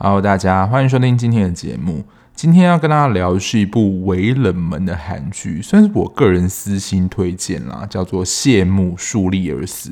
Hello，大家欢迎收听今天的节目。今天要跟大家聊的是一部微冷门的韩剧，算是我个人私心推荐啦，叫做《谢幕树立而死》。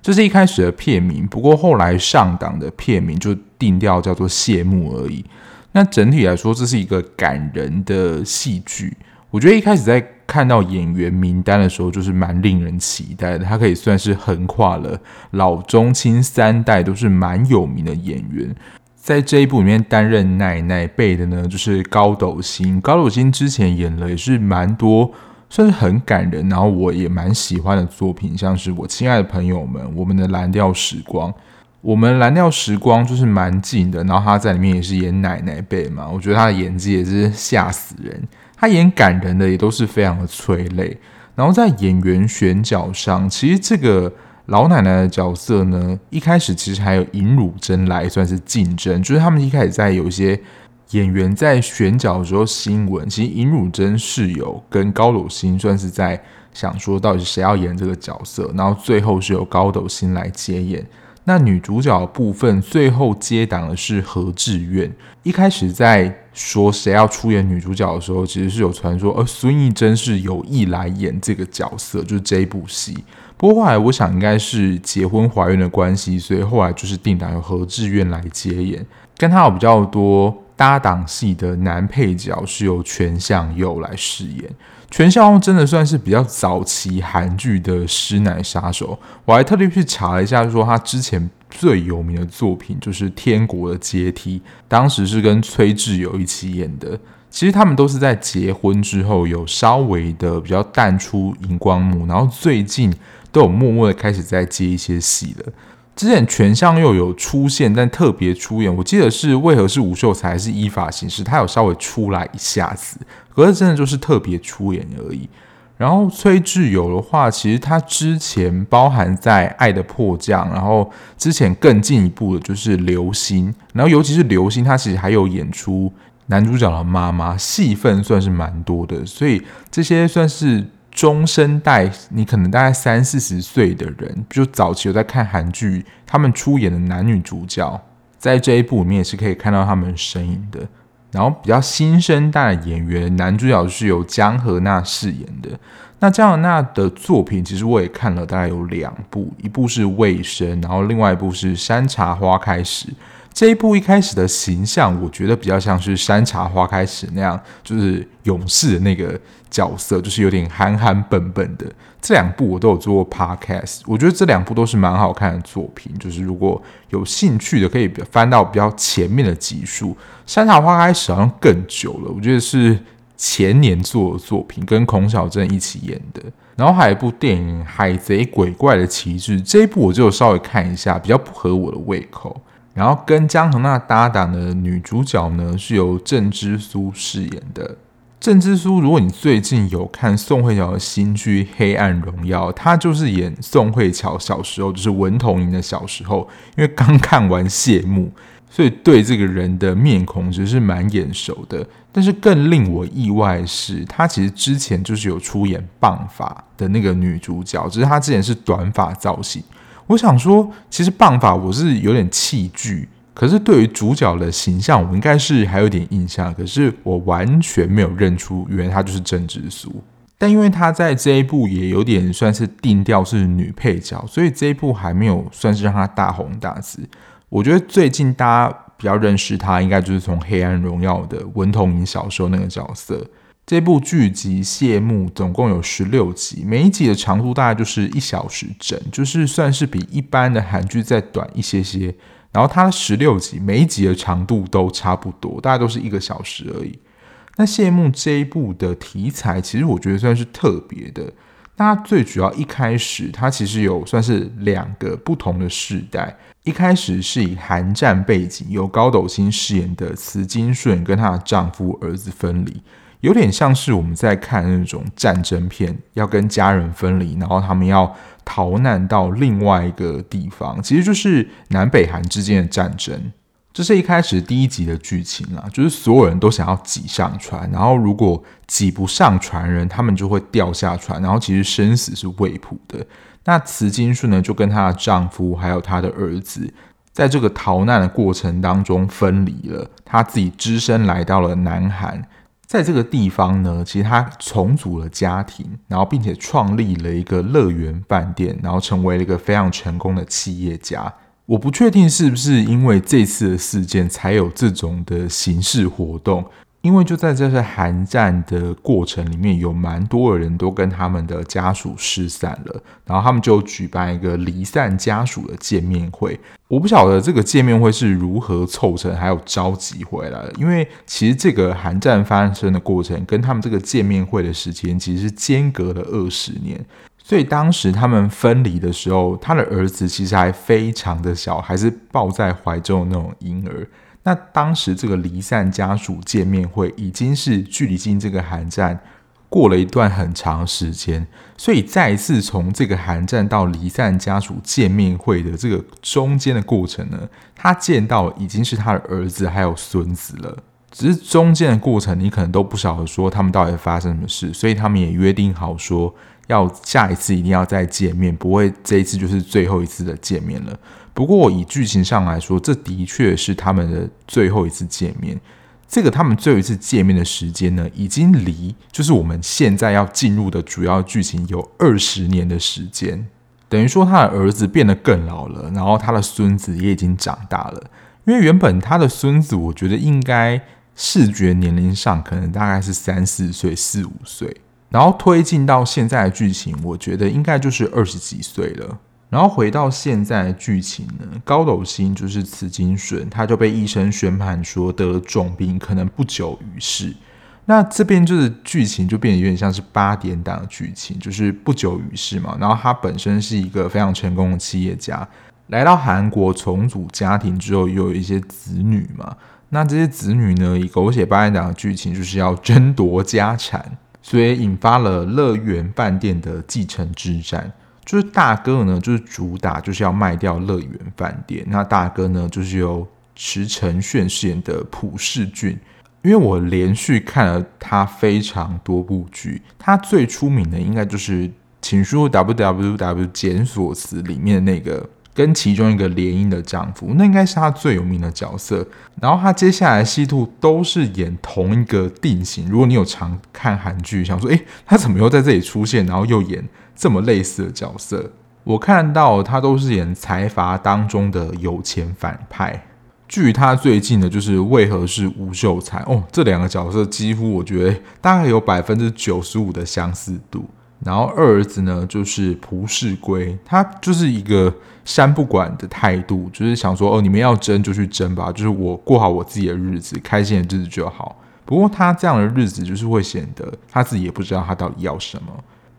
这是一开始的片名，不过后来上档的片名就定调叫做《谢幕》而已。那整体来说，这是一个感人的戏剧。我觉得一开始在看到演员名单的时候，就是蛮令人期待的。他可以算是横跨了老中青三代，都是蛮有名的演员。在这一部里面担任奶奶辈的呢，就是高斗星。高斗星之前演了也是蛮多，算是很感人，然后我也蛮喜欢的作品，像是我亲爱的朋友们，我们的蓝调时光，我们蓝调时光就是蛮近的。然后他在里面也是演奶奶辈嘛，我觉得他的演技也是吓死人。他演感人的也都是非常的催泪。然后在演员选角上，其实这个。老奶奶的角色呢，一开始其实还有尹汝贞来算是竞争，就是他们一开始在有一些演员在选角的时候，新闻其实尹汝贞是有跟高斗星算是在想说到底是谁要演这个角色，然后最后是由高斗星来接演。那女主角部分最后接档的是河智苑。一开始在说谁要出演女主角的时候，其实是有传说，而孙艺珍是有意来演这个角色，就是这一部戏。不过后来我想应该是结婚怀孕的关系，所以后来就是定档由河智苑来接演，跟他有比较多搭档戏的男配角是由全相佑来饰演。全相佑真的算是比较早期韩剧的师奶杀手，我还特地去查了一下，说他之前最有名的作品就是《天国的阶梯》，当时是跟崔智友一起演的。其实他们都是在结婚之后有稍微的比较淡出荧光幕，然后最近。都有默默的开始在接一些戏了。之前全相佑有出现，但特别出演，我记得是为何是吴秀才还是依法行事，他有稍微出来一下子，可是真的就是特别出演而已。然后崔智友的话，其实他之前包含在《爱的迫降》，然后之前更进一步的就是《流星》，然后尤其是《流星》，他其实还有演出男主角的妈妈，戏份算是蛮多的，所以这些算是。中生代，你可能大概三四十岁的人，就早期有在看韩剧，他们出演的男女主角，在这一部里面也是可以看到他们身影的。然后比较新生代的演员，男主角是由姜河那饰演的。那姜河那的作品，其实我也看了，大概有两部，一部是《卫生》，然后另外一部是《山茶花开时》。这一部一开始的形象，我觉得比较像是《山茶花开时》那样，就是勇士的那个角色，就是有点憨憨笨笨的。这两部我都有做过 podcast，我觉得这两部都是蛮好看的作品。就是如果有兴趣的，可以翻到比较前面的集数。《山茶花开时》好像更久了，我觉得是前年做的作品，跟孔晓振一起演的。然后还有一部电影《海贼鬼怪的旗帜》，这一部我就稍微看一下，比较不合我的胃口。然后跟姜河那搭档的女主角呢，是由郑之苏饰演的。郑之书，如果你最近有看宋慧乔的新剧《黑暗荣耀》，她就是演宋慧乔小时候，就是文同垠的小时候。因为刚看完谢幕，所以对这个人的面孔其实是蛮眼熟的。但是更令我意外的是，她其实之前就是有出演《棒法》的那个女主角，只是她之前是短发造型。我想说，其实棒法我是有点弃剧，可是对于主角的形象，我应该是还有点印象。可是我完全没有认出，原来她就是郑之苏。但因为她在这一部也有点算是定调是女配角，所以这一部还没有算是让她大红大紫。我觉得最近大家比较认识她，应该就是从《黑暗荣耀》的文同垠小时候那个角色。这部剧集谢幕总共有十六集，每一集的长度大概就是一小时整，就是算是比一般的韩剧再短一些些。然后它十六集，每一集的长度都差不多，大概都是一个小时而已。那谢幕这一部的题材，其实我觉得算是特别的。那最主要一开始，它其实有算是两个不同的世代。一开始是以韩战背景，由高斗星饰演的慈金顺跟她的丈夫儿子分离。有点像是我们在看那种战争片，要跟家人分离，然后他们要逃难到另外一个地方，其实就是南北韩之间的战争。这是一开始第一集的剧情啊，就是所有人都想要挤上船，然后如果挤不上船人，他们就会掉下船，然后其实生死是未卜的。那慈金顺呢，就跟她的丈夫还有她的儿子，在这个逃难的过程当中分离了，她自己只身来到了南韩。在这个地方呢，其实他重组了家庭，然后并且创立了一个乐园饭店，然后成为了一个非常成功的企业家。我不确定是不是因为这次的事件才有这种的形式活动。因为就在这次寒战的过程里面，有蛮多的人都跟他们的家属失散了，然后他们就举办一个离散家属的见面会。我不晓得这个见面会是如何凑成，还有召集回来的。因为其实这个寒战发生的过程跟他们这个见面会的时间其实是间隔了二十年，所以当时他们分离的时候，他的儿子其实还非常的小，还是抱在怀中的那种婴儿。那当时这个离散家属见面会已经是距离进这个寒战过了一段很长时间，所以再一次从这个寒战到离散家属见面会的这个中间的过程呢，他见到已经是他的儿子还有孙子了。只是中间的过程你可能都不晓得说他们到底发生什么事，所以他们也约定好说要下一次一定要再见面，不会这一次就是最后一次的见面了。不过，以剧情上来说，这的确是他们的最后一次见面。这个他们最后一次见面的时间呢，已经离就是我们现在要进入的主要剧情有二十年的时间。等于说，他的儿子变得更老了，然后他的孙子也已经长大了。因为原本他的孙子，我觉得应该视觉年龄上可能大概是三四岁、四五岁，然后推进到现在的剧情，我觉得应该就是二十几岁了。然后回到现在的剧情呢，高斗星就是慈金顺，他就被医生宣判说得了重病，可能不久于世。那这边就是剧情就变得有点像是八点档的剧情，就是不久于世嘛。然后他本身是一个非常成功的企业家，来到韩国重组家庭之后，又有一些子女嘛。那这些子女呢，以狗血八点档的剧情就是要争夺家产，所以引发了乐园饭店的继承之战。就是大哥呢，就是主打就是要卖掉乐园饭店。那大哥呢，就是由池承炫饰演的朴世俊。因为我连续看了他非常多部剧，他最出名的应该就是《请输入 www 检索词》里面的那个跟其中一个联姻的丈夫，那应该是他最有名的角色。然后他接下来戏路都是演同一个定型。如果你有常看韩剧，想说，诶，他怎么又在这里出现，然后又演？这么类似的角色，我看到他都是演财阀当中的有钱反派。距他最近的就是为何是吴秀才哦，这两个角色几乎我觉得大概有百分之九十五的相似度。然后二儿子呢，就是朴世圭，他就是一个山不管的态度，就是想说哦，你们要争就去争吧，就是我过好我自己的日子，开心的日子就好。不过他这样的日子就是会显得他自己也不知道他到底要什么。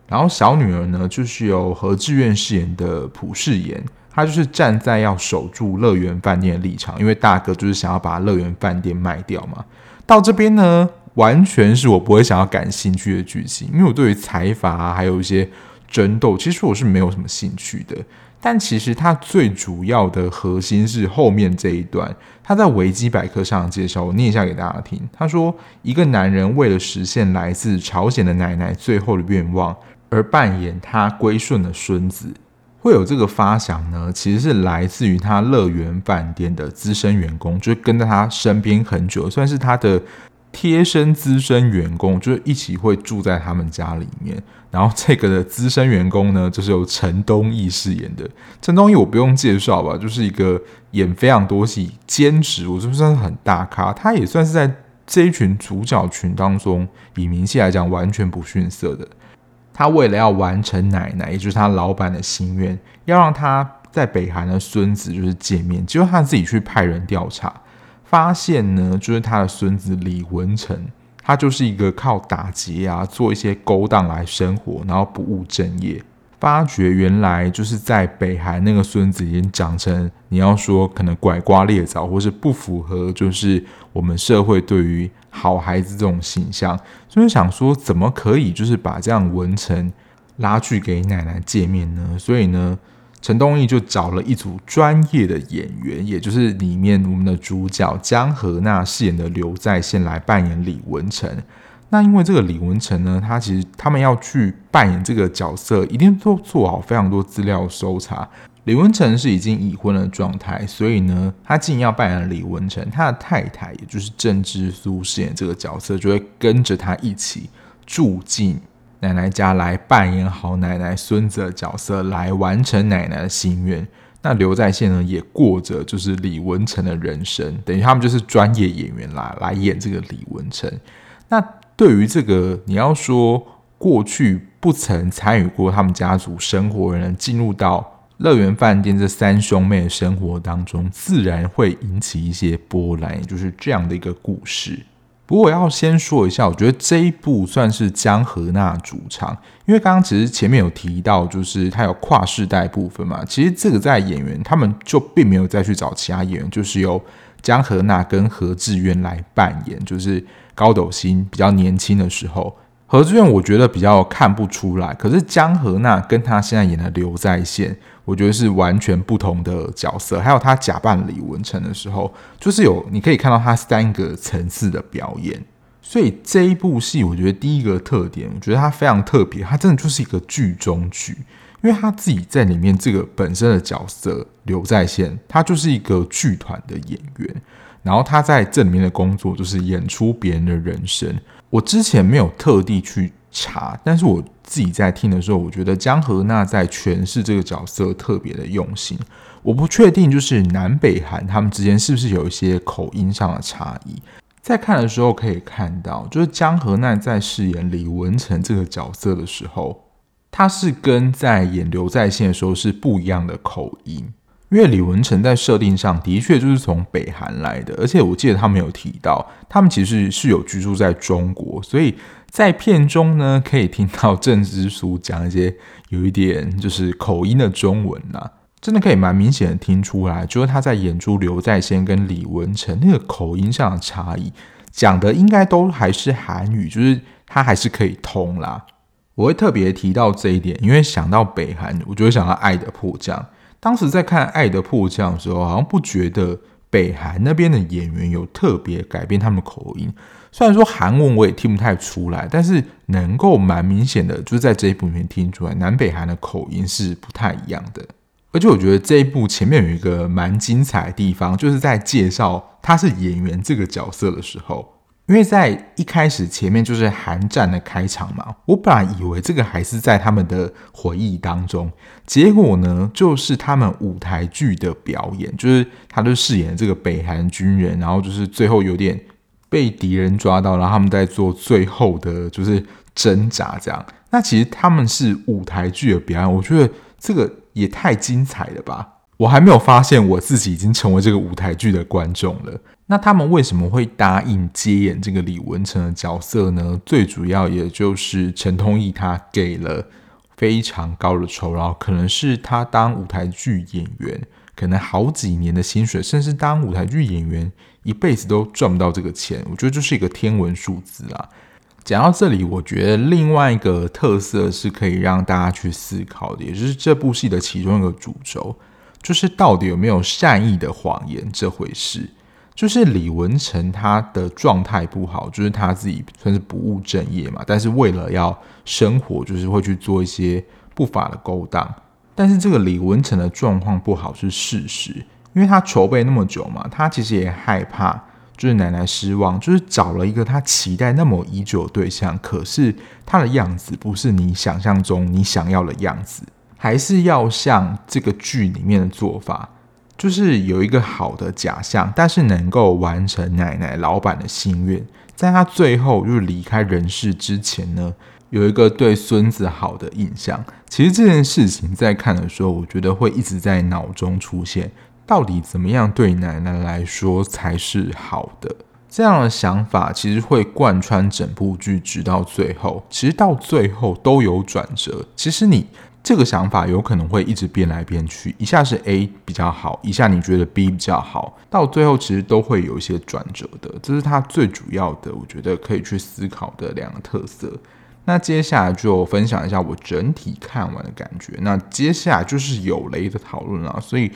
然后小女儿呢，就是由何志远饰演的朴世妍，她就是站在要守住乐园饭店的立场，因为大哥就是想要把乐园饭店卖掉嘛。到这边呢，完全是我不会想要感兴趣的剧情，因为我对于财阀，还有一些争斗，其实我是没有什么兴趣的。但其实它最主要的核心是后面这一段，他在维基百科上介绍，我念一下给大家听。他说，一个男人为了实现来自朝鲜的奶奶最后的愿望。而扮演他归顺的孙子，会有这个发想呢？其实是来自于他乐园饭店的资深员工，就是跟在他身边很久，算是他的贴身资深员工，就是一起会住在他们家里面。然后这个的资深员工呢，就是由陈东义饰演的。陈东义我不用介绍吧，就是一个演非常多戏、兼职，我是不是算是很大咖？他也算是在这一群主角群当中，以名气来讲，完全不逊色的。他为了要完成奶奶，也就是他老板的心愿，要让他在北韩的孙子就是见面，结果他自己去派人调查，发现呢，就是他的孙子李文成，他就是一个靠打劫啊，做一些勾当来生活，然后不务正业。发觉原来就是在北韩那个孙子已经长成，你要说可能拐瓜裂枣，或是不符合就是我们社会对于好孩子这种形象，所以想说怎么可以就是把这样文成拉去给奶奶见面呢？所以呢，陈东义就找了一组专业的演员，也就是里面我们的主角江河娜饰演的刘在线来扮演李文成。那因为这个李文成呢，他其实他们要去扮演这个角色，一定都做好非常多资料搜查。李文成是已经已婚的状态，所以呢，他既然要扮演李文成，他的太太也就是郑之苏饰演这个角色，就会跟着他一起住进奶奶家来扮演好奶奶孙子的角色，来完成奶奶的心愿。那刘在线呢，也过着就是李文成的人生，等于他们就是专业演员啦，来演这个李文成。那对于这个，你要说过去不曾参与过他们家族生活的人进入到乐园饭店这三兄妹的生活当中，自然会引起一些波澜，就是这样的一个故事。不过我要先说一下，我觉得这一部算是江河娜主唱，因为刚刚其实前面有提到，就是他有跨世代部分嘛。其实这个在演员他们就并没有再去找其他演员，就是由江河娜跟何志远来扮演，就是。高斗星比较年轻的时候，何志远我觉得比较看不出来。可是江河娜跟他现在演的刘在线，我觉得是完全不同的角色。还有他假扮李文成的时候，就是有你可以看到他三个层次的表演。所以这一部戏，我觉得第一个特点，我觉得它非常特别，它真的就是一个剧中剧，因为他自己在里面这个本身的角色刘在线，他就是一个剧团的演员。然后他在这里面的工作就是演出别人的人生。我之前没有特地去查，但是我自己在听的时候，我觉得江河娜在诠释这个角色特别的用心。我不确定就是南北韩他们之间是不是有一些口音上的差异。在看的时候可以看到，就是江河娜在饰演李文成这个角色的时候，他是跟在演刘在线的时候是不一样的口音。因为李文成在设定上的确就是从北韩来的，而且我记得他们有提到，他们其实是有居住在中国，所以在片中呢可以听到郑之苏讲一些有一点就是口音的中文呐、真的可以蛮明显的听出来，就是他在演出刘在先跟李文成那个口音上的差异，讲的应该都还是韩语，就是他还是可以通啦。我会特别提到这一点，因为想到北韩，我就会想到《爱的迫降》。当时在看《爱的迫降》的时候，好像不觉得北韩那边的演员有特别改变他们口音。虽然说韩文我也听不太出来，但是能够蛮明显的，就是在这一部里面听出来，南北韩的口音是不太一样的。而且我觉得这一部前面有一个蛮精彩的地方，就是在介绍他是演员这个角色的时候。因为在一开始前面就是韩战的开场嘛，我本来以为这个还是在他们的回忆当中，结果呢，就是他们舞台剧的表演，就是他就饰演这个北韩军人，然后就是最后有点被敌人抓到，然后他们在做最后的就是挣扎这样。那其实他们是舞台剧的表演，我觉得这个也太精彩了吧！我还没有发现我自己已经成为这个舞台剧的观众了。那他们为什么会答应接演这个李文成的角色呢？最主要也就是陈通义他给了非常高的酬劳，可能是他当舞台剧演员可能好几年的薪水，甚至当舞台剧演员一辈子都赚不到这个钱。我觉得就是一个天文数字啊。讲到这里，我觉得另外一个特色是可以让大家去思考的，也就是这部戏的其中一个主轴，就是到底有没有善意的谎言这回事。就是李文成他的状态不好，就是他自己算是不务正业嘛，但是为了要生活，就是会去做一些不法的勾当。但是这个李文成的状况不好是事实，因为他筹备那么久嘛，他其实也害怕，就是奶奶失望，就是找了一个他期待那么已久的对象，可是他的样子不是你想象中你想要的样子，还是要像这个剧里面的做法。就是有一个好的假象，但是能够完成奶奶老板的心愿，在他最后就是离开人世之前呢，有一个对孙子好的印象。其实这件事情在看的时候，我觉得会一直在脑中出现，到底怎么样对奶奶来说才是好的？这样的想法其实会贯穿整部剧，直到最后，其实到最后都有转折。其实你。这个想法有可能会一直变来变去，一下是 A 比较好，一下你觉得 B 比较好，到最后其实都会有一些转折的，这是它最主要的，我觉得可以去思考的两个特色。那接下来就分享一下我整体看完的感觉。那接下来就是有雷的讨论了，所以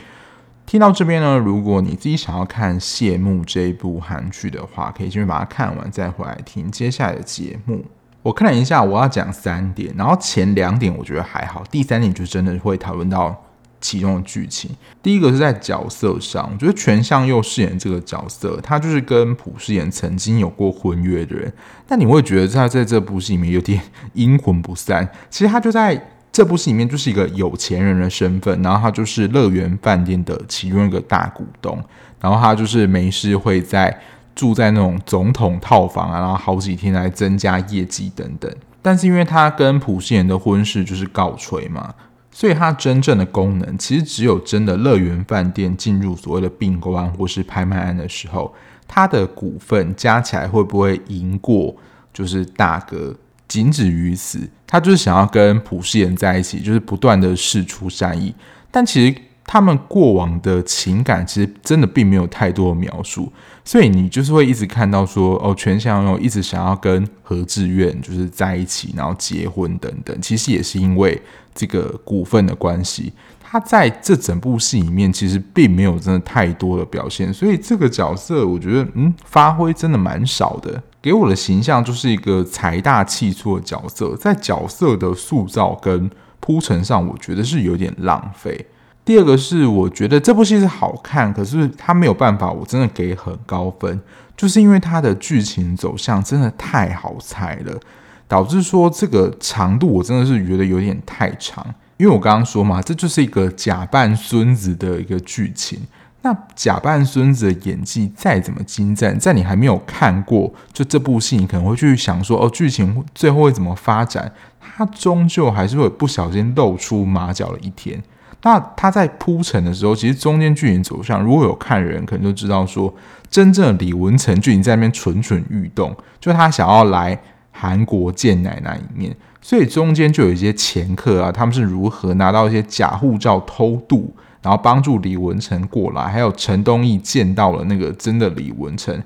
听到这边呢，如果你自己想要看《谢幕》这一部韩剧的话，可以先把它看完，再回来听接下来的节目。我看了一下，我要讲三点，然后前两点我觉得还好，第三点就真的会讨论到。其中的剧情，第一个是在角色上，我觉得权相佑饰演这个角色，他就是跟朴世妍曾经有过婚约的人，但你会觉得他在这部戏里面有点阴魂不散。其实他就在这部戏里面就是一个有钱人的身份，然后他就是乐园饭店的其中一个大股东，然后他就是没事会在住在那种总统套房啊，然后好几天来增加业绩等等。但是因为他跟朴世妍的婚事就是告吹嘛。所以它真正的功能，其实只有真的乐园饭店进入所谓的并购案或是拍卖案的时候，它的股份加起来会不会赢过就是大哥？仅止于此。他就是想要跟朴世妍在一起，就是不断的释出善意。但其实他们过往的情感，其实真的并没有太多的描述。所以你就是会一直看到说，哦，权相佑一直想要跟何志远就是在一起，然后结婚等等。其实也是因为。这个股份的关系，他在这整部戏里面其实并没有真的太多的表现，所以这个角色我觉得，嗯，发挥真的蛮少的。给我的形象就是一个财大气粗的角色，在角色的塑造跟铺陈上，我觉得是有点浪费。第二个是，我觉得这部戏是好看，可是它没有办法，我真的给很高分，就是因为它的剧情走向真的太好猜了。导致说这个长度我真的是觉得有点太长，因为我刚刚说嘛，这就是一个假扮孙子的一个剧情。那假扮孙子的演技再怎么精湛，在你还没有看过就这部戏，你可能会去想说，哦，剧情最后会怎么发展？它终究还是会不小心露出马脚的一天。那他在铺陈的时候，其实中间剧情走向，如果有看人，可能就知道说，真正的李文成剧情在那边蠢蠢欲动，就他想要来。韩国见奶奶一面，所以中间就有一些前客啊，他们是如何拿到一些假护照偷渡，然后帮助李文成过来，还有陈东义见到了那个真的李文成，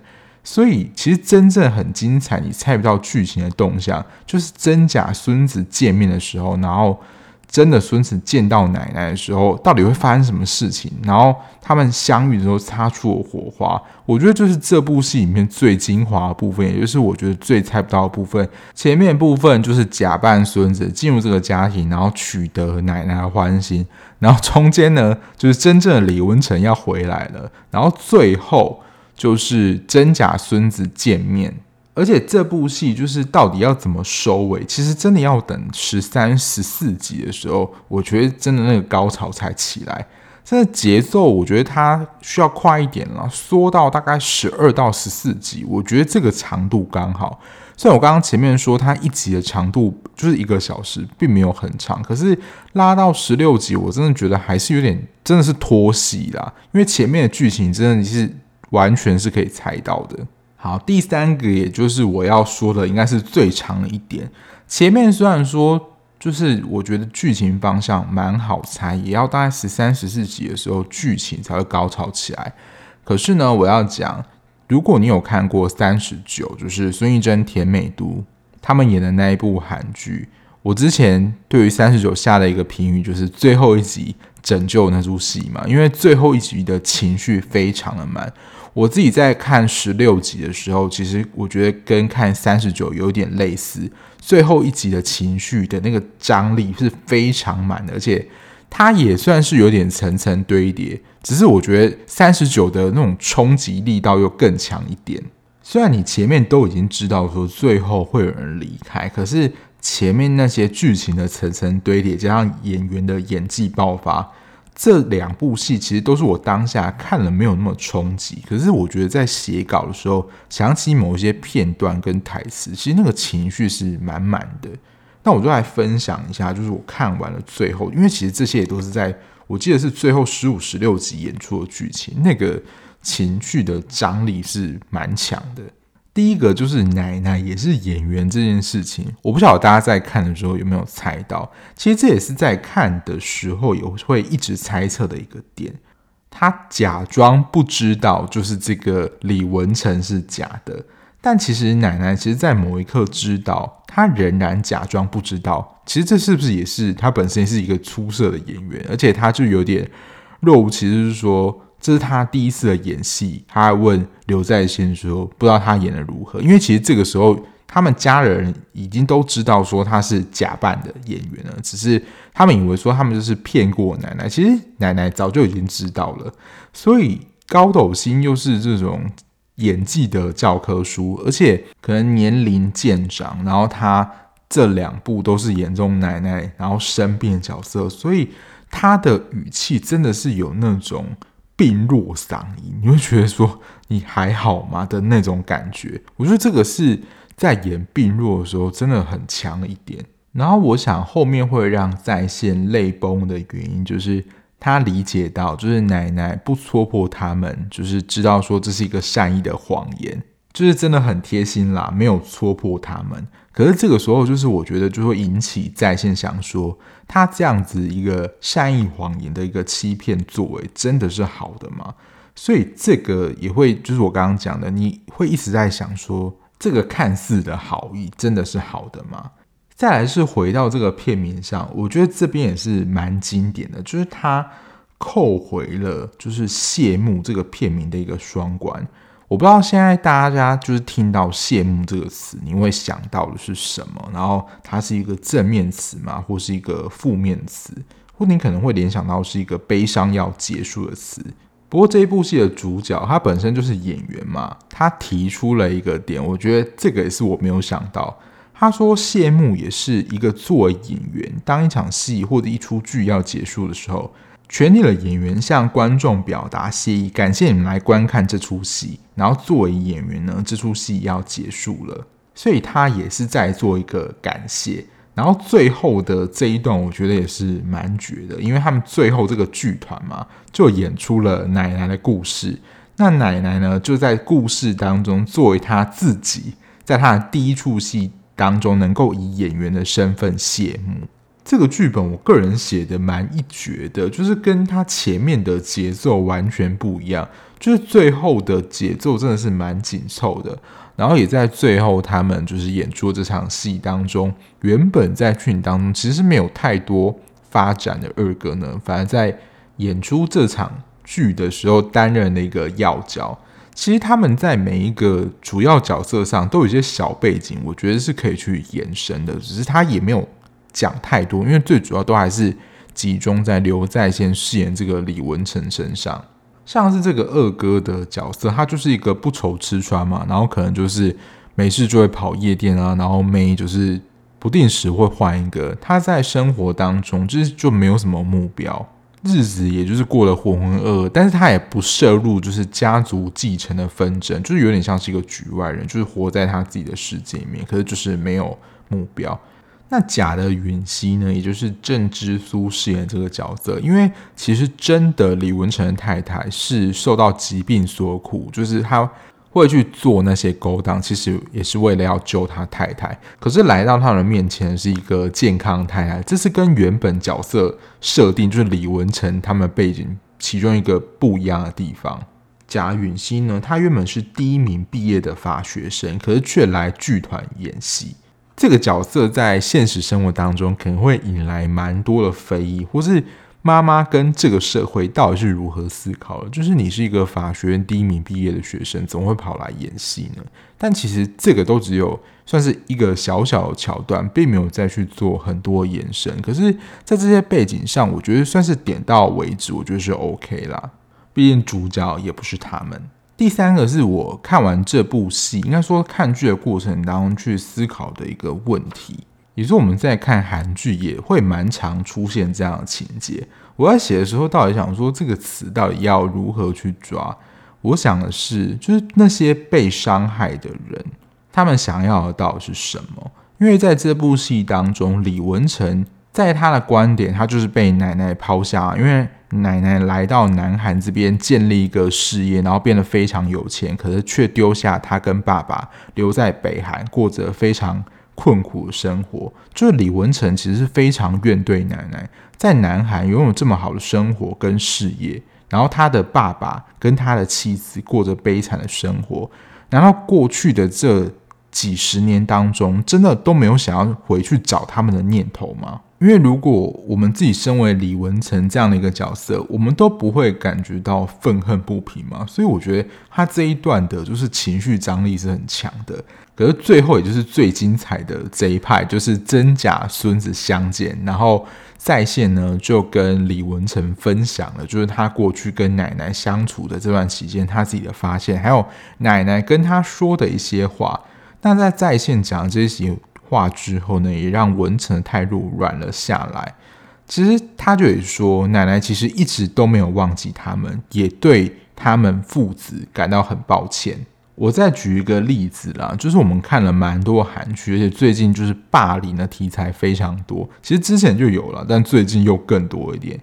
所以其实真正很精彩，你猜不到剧情的动向，就是真假孙子见面的时候，然后。真的孙子见到奶奶的时候，到底会发生什么事情？然后他们相遇的时候擦出了火花，我觉得就是这部戏里面最精华的部分，也就是我觉得最猜不到的部分。前面部分就是假扮孙子进入这个家庭，然后取得奶奶的欢心，然后中间呢就是真正的李文成要回来了，然后最后就是真假孙子见面。而且这部戏就是到底要怎么收尾，其实真的要等十三、十四集的时候，我觉得真的那个高潮才起来。真的节奏，我觉得它需要快一点了，缩到大概十二到十四集，我觉得这个长度刚好。虽然我刚刚前面说它一集的长度就是一个小时，并没有很长，可是拉到十六集，我真的觉得还是有点真的是拖戏啦，因为前面的剧情真的是完全是可以猜到的。好，第三个也就是我要说的，应该是最长的一点。前面虽然说就是我觉得剧情方向蛮好猜，也要大概十三、十四集的时候剧情才会高潮起来。可是呢，我要讲，如果你有看过三十九，就是孙艺珍、田美都他们演的那一部韩剧，我之前对于三十九下的一个评语就是最后一集拯救那出戏嘛，因为最后一集的情绪非常的满。我自己在看十六集的时候，其实我觉得跟看三十九有点类似。最后一集的情绪的那个张力是非常满的，而且它也算是有点层层堆叠。只是我觉得三十九的那种冲击力道又更强一点。虽然你前面都已经知道说最后会有人离开，可是前面那些剧情的层层堆叠，加上演员的演技爆发。这两部戏其实都是我当下看了没有那么冲击，可是我觉得在写稿的时候想起某一些片段跟台词，其实那个情绪是满满的。那我就来分享一下，就是我看完了最后，因为其实这些也都是在我记得是最后十五、十六集演出的剧情，那个情绪的张力是蛮强的。第一个就是奶奶也是演员这件事情，我不晓得大家在看的时候有没有猜到。其实这也是在看的时候有会一直猜测的一个点。他假装不知道，就是这个李文成是假的，但其实奶奶其实，在某一刻知道，她仍然假装不知道。其实这是不是也是她本身是一个出色的演员？而且她就有点若无其事，是说这是他第一次的演戏。他还问刘在先说，不知道他演得如何？因为其实这个时候。他们家人已经都知道说他是假扮的演员了，只是他们以为说他们就是骗过奶奶，其实奶奶早就已经知道了。所以高斗星又是这种演技的教科书，而且可能年龄渐长，然后他这两部都是演中奶奶然后生病的角色，所以他的语气真的是有那种病弱嗓音，你会觉得说你还好吗的那种感觉。我觉得这个是。在演病弱的时候，真的很强一点。然后我想后面会让在线泪崩的原因，就是他理解到，就是奶奶不戳破他们，就是知道说这是一个善意的谎言，就是真的很贴心啦，没有戳破他们。可是这个时候，就是我觉得就会引起在线想说，他这样子一个善意谎言的一个欺骗作为，真的是好的吗？所以这个也会，就是我刚刚讲的，你会一直在想说。这个看似的好意真的是好的吗？再来是回到这个片名上，我觉得这边也是蛮经典的，就是他扣回了就是谢幕这个片名的一个双关。我不知道现在大家就是听到谢幕这个词，你会想到的是什么？然后它是一个正面词吗？或是一个负面词？或你可能会联想到是一个悲伤要结束的词。不过这一部戏的主角他本身就是演员嘛，他提出了一个点，我觉得这个也是我没有想到。他说谢幕也是一个作为演员，当一场戏或者一出剧要结束的时候，全体的演员向观众表达谢意，感谢你们来观看这出戏。然后作为演员呢，这出戏要结束了，所以他也是在做一个感谢。然后最后的这一段，我觉得也是蛮绝的，因为他们最后这个剧团嘛，就演出了奶奶的故事。那奶奶呢，就在故事当中，作为她自己，在她的第一出戏当中，能够以演员的身份谢幕。这个剧本，我个人写的蛮一绝的，就是跟他前面的节奏完全不一样，就是最后的节奏真的是蛮紧凑的。然后也在最后，他们就是演出这场戏当中，原本在剧情当中其实没有太多发展的二哥呢，反而在演出这场剧的时候担任了一个要角。其实他们在每一个主要角色上都有一些小背景，我觉得是可以去延伸的，只是他也没有讲太多，因为最主要都还是集中在刘在先饰演这个李文成身上。像是这个二哥的角色，他就是一个不愁吃穿嘛，然后可能就是没事就会跑夜店啊，然后妹就是不定时会换一个。他在生活当中就是就没有什么目标，日子也就是过得浑浑噩噩，但是他也不涉入就是家族继承的纷争，就是有点像是一个局外人，就是活在他自己的世界里面，可是就是没有目标。那假的允熙呢，也就是郑之苏饰演这个角色，因为其实真的李文成的太太是受到疾病所苦，就是他会去做那些勾当，其实也是为了要救他太太。可是来到他的面前是一个健康太太，这是跟原本角色设定就是李文成他们背景其中一个不一样的地方。贾允熙呢，他原本是第一名毕业的法学生，可是却来剧团演戏。这个角色在现实生活当中可能会引来蛮多的非议，或是妈妈跟这个社会到底是如何思考的？就是你是一个法学院第一名毕业的学生，怎么会跑来演戏呢？但其实这个都只有算是一个小小的桥段，并没有再去做很多延伸。可是，在这些背景上，我觉得算是点到为止，我觉得是 OK 啦。毕竟主角也不是他们。第三个是我看完这部戏，应该说看剧的过程当中去思考的一个问题，也是我们在看韩剧也会蛮常出现这样的情节。我在写的时候，到底想说这个词到底要如何去抓？我想的是，就是那些被伤害的人，他们想要的到底是什么？因为在这部戏当中，李文成在他的观点，他就是被奶奶抛下，因为。奶奶来到南韩这边建立一个事业，然后变得非常有钱，可是却丢下他跟爸爸留在北韩，过着非常困苦的生活。就是李文成其实是非常怨怼奶奶在南韩拥有这么好的生活跟事业，然后他的爸爸跟他的妻子过着悲惨的生活，难道过去的这几十年当中，真的都没有想要回去找他们的念头吗？因为如果我们自己身为李文成这样的一个角色，我们都不会感觉到愤恨不平嘛。所以我觉得他这一段的就是情绪张力是很强的。可是最后也就是最精彩的这一派，就是真假孙子相见，然后在线呢就跟李文成分享了，就是他过去跟奶奶相处的这段期间，他自己的发现，还有奶奶跟他说的一些话。那在在线讲这些。话之后呢，也让文成的态度软了下来。其实他就也说，奶奶其实一直都没有忘记他们，也对他们父子感到很抱歉。我再举一个例子啦，就是我们看了蛮多韩剧，而且最近就是霸凌的题材非常多。其实之前就有了，但最近又更多一点。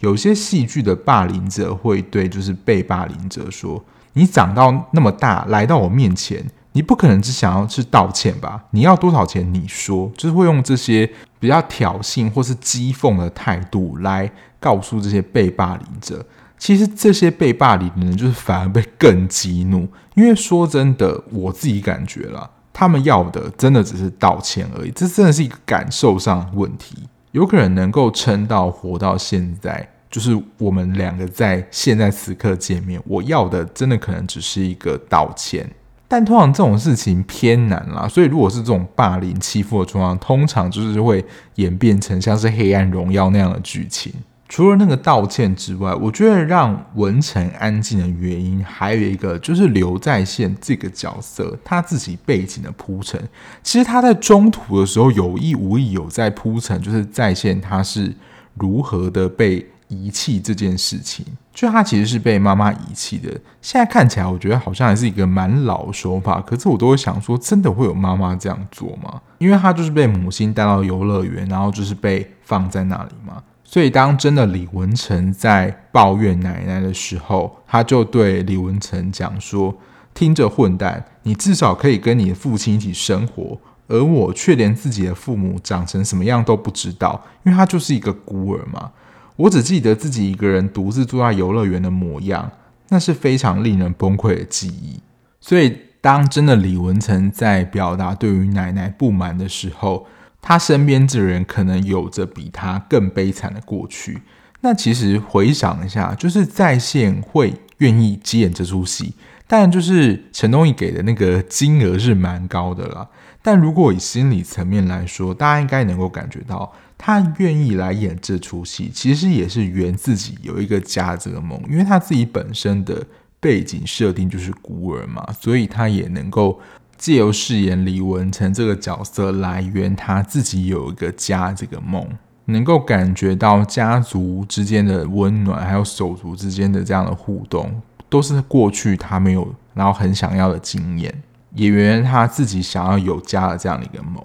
有些戏剧的霸凌者会对就是被霸凌者说：“你长到那么大，来到我面前。”你不可能只想要去道歉吧？你要多少钱？你说，就是会用这些比较挑衅或是讥讽的态度来告诉这些被霸凌者。其实这些被霸凌的人，就是反而被更激怒。因为说真的，我自己感觉了，他们要的真的只是道歉而已。这真的是一个感受上的问题。有可能能够撑到活到现在，就是我们两个在现在此刻见面，我要的真的可能只是一个道歉。但通常这种事情偏难啦，所以如果是这种霸凌欺负的状况，通常就是会演变成像是《黑暗荣耀》那样的剧情。除了那个道歉之外，我觉得让文成安静的原因还有一个就是刘在线这个角色他自己背景的铺陈。其实他在中途的时候有意无意有在铺陈，就是在线他是如何的被。遗弃这件事情，就他其实是被妈妈遗弃的。现在看起来，我觉得好像还是一个蛮老的手法。可是我都会想说，真的会有妈妈这样做吗？因为他就是被母亲带到游乐园，然后就是被放在那里嘛。所以当真的李文成在抱怨奶奶的时候，他就对李文成讲说：“听着，混蛋，你至少可以跟你的父亲一起生活，而我却连自己的父母长成什么样都不知道，因为他就是一个孤儿嘛。”我只记得自己一个人独自坐在游乐园的模样，那是非常令人崩溃的记忆。所以，当真的李文成在表达对于奶奶不满的时候，他身边这人可能有着比他更悲惨的过去。那其实回想一下，就是在线会愿意接演这出戏，但就是陈东义给的那个金额是蛮高的啦。但如果以心理层面来说，大家应该能够感觉到。他愿意来演这出戏，其实也是圆自己有一个家这个梦，因为他自己本身的背景设定就是孤儿嘛，所以他也能够借由饰演李文成这个角色来圆他自己有一个家这个梦，能够感觉到家族之间的温暖，还有手足之间的这样的互动，都是过去他没有，然后很想要的经验，也圆他自己想要有家的这样的一个梦。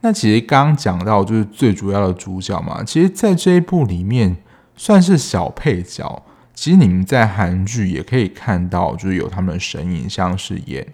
那其实刚刚讲到就是最主要的主角嘛，其实，在这一部里面算是小配角。其实你们在韩剧也可以看到，就是有他们的身影，像是演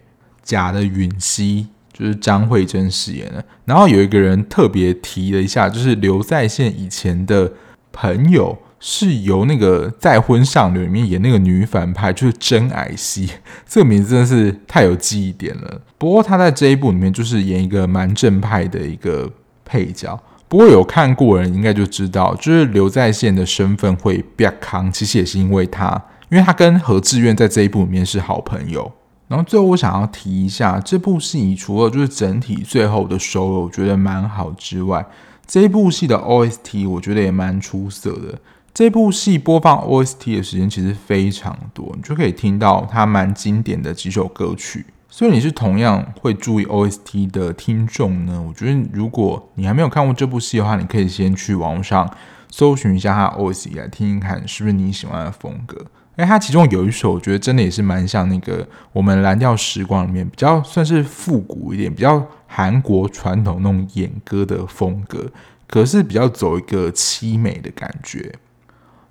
假的允熙，就是张慧珍饰演的。然后有一个人特别提了一下，就是刘在线以前的朋友。是由那个《再婚上流》里面演那个女反派，就是真爱熙，这个名字真的是太有记忆点了。不过他在这一部里面就是演一个蛮正派的一个配角。不过有看过人应该就知道，就是刘在宪的身份会比较扛，其实也是因为他，因为他跟何志远在这一部里面是好朋友。然后最后我想要提一下，这部戏除了就是整体最后的收尾我觉得蛮好之外，这一部戏的 OST 我觉得也蛮出色的。这部戏播放 OST 的时间其实非常多，你就可以听到它蛮经典的几首歌曲。所以你是同样会注意 OST 的听众呢？我觉得如果你还没有看过这部戏的话，你可以先去网上搜寻一下它 OST 来听听看，是不是你喜欢的风格。哎，它其中有一首，我觉得真的也是蛮像那个我们蓝调时光里面比较算是复古一点，比较韩国传统那种演歌的风格，可是比较走一个凄美的感觉。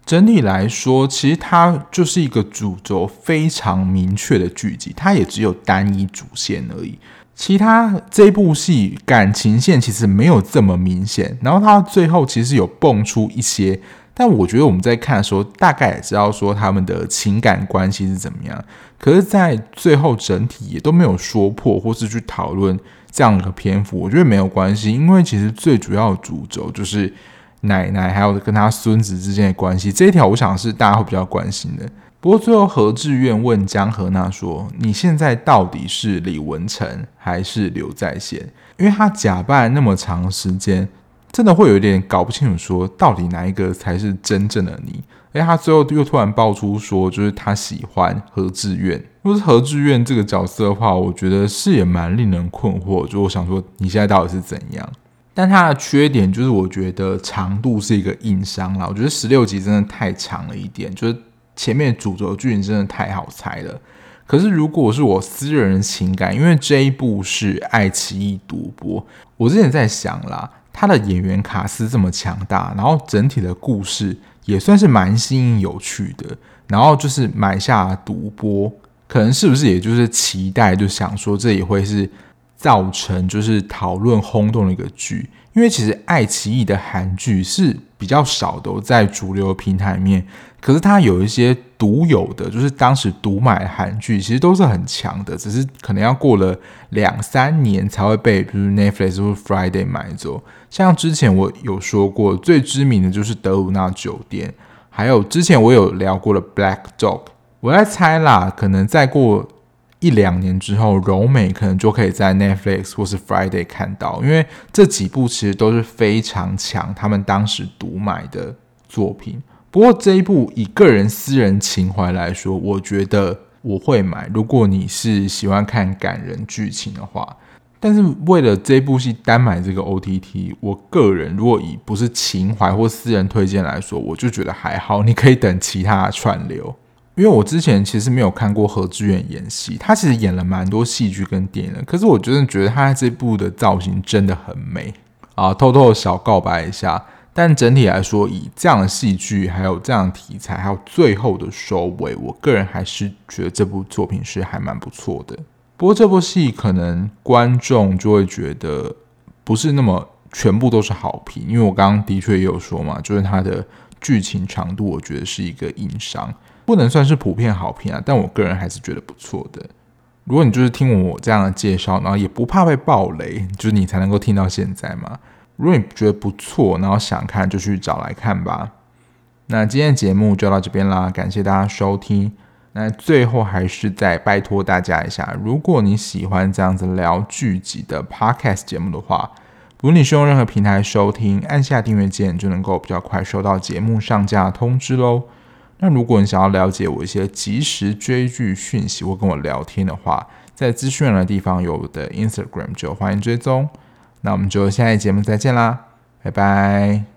整体来说，其实它就是一个主轴非常明确的剧集，它也只有单一主线而已。其他这部戏感情线其实没有这么明显，然后它最后其实有蹦出一些但我觉得我们在看的时候，大概也知道说他们的情感关系是怎么样。可是，在最后整体也都没有说破，或是去讨论这样的篇幅，我觉得没有关系，因为其实最主要的主轴就是奶奶还有跟他孙子之间的关系，这一条我想是大家会比较关心的。不过最后何志远问江河娜说：“你现在到底是李文成还是刘在先？因为他假扮那么长时间。”真的会有点搞不清楚，说到底哪一个才是真正的你？哎，他最后又突然爆出说，就是他喜欢何志远。如果是何志远这个角色的话，我觉得是也蛮令人困惑。就我想说，你现在到底是怎样？但它的缺点就是，我觉得长度是一个硬伤啦。我觉得十六集真的太长了一点，就是前面主轴剧情真的太好猜了。可是如果是我私人情感，因为这一部是爱奇艺独播，我之前在想啦。他的演员卡司这么强大，然后整体的故事也算是蛮新颖有趣的，然后就是买下独播，可能是不是也就是期待，就想说这也会是造成就是讨论轰动的一个剧。因为其实爱奇艺的韩剧是比较少的，在主流平台里面，可是它有一些独有的，就是当时独买的韩剧，其实都是很强的，只是可能要过了两三年才会被，比如 Netflix 或 Friday 买走。像之前我有说过，最知名的就是德鲁纳酒店，还有之前我有聊过的 Black Dog。我在猜啦，可能再过。一两年之后，柔美可能就可以在 Netflix 或是 Friday 看到，因为这几部其实都是非常强，他们当时独买的作品。不过这一部以个人私人情怀来说，我觉得我会买。如果你是喜欢看感人剧情的话，但是为了这部戏单买这个 OTT，我个人如果以不是情怀或私人推荐来说，我就觉得还好，你可以等其他串流。因为我之前其实没有看过何志远演戏，他其实演了蛮多戏剧跟电影的，可是我真的觉得他这部的造型真的很美啊！偷偷的小告白一下，但整体来说，以这样的戏剧，还有这样的题材，还有最后的收尾，我个人还是觉得这部作品是还蛮不错的。不过这部戏可能观众就会觉得不是那么全部都是好评，因为我刚刚的确也有说嘛，就是它的剧情长度，我觉得是一个硬伤。不能算是普遍好评啊，但我个人还是觉得不错的。如果你就是听我这样的介绍，然后也不怕被爆雷，就是你才能够听到现在嘛。如果你觉得不错，然后想看就去找来看吧。那今天的节目就到这边啦，感谢大家收听。那最后还是再拜托大家一下，如果你喜欢这样子聊剧集的 Podcast 节目的话，如果你是用任何平台收听，按下订阅键就能够比较快收到节目上架通知喽。那如果你想要了解我一些即时追剧讯息或跟我聊天的话，在资讯栏的地方有我的 Instagram，就欢迎追踪。那我们就下一节目再见啦，拜拜。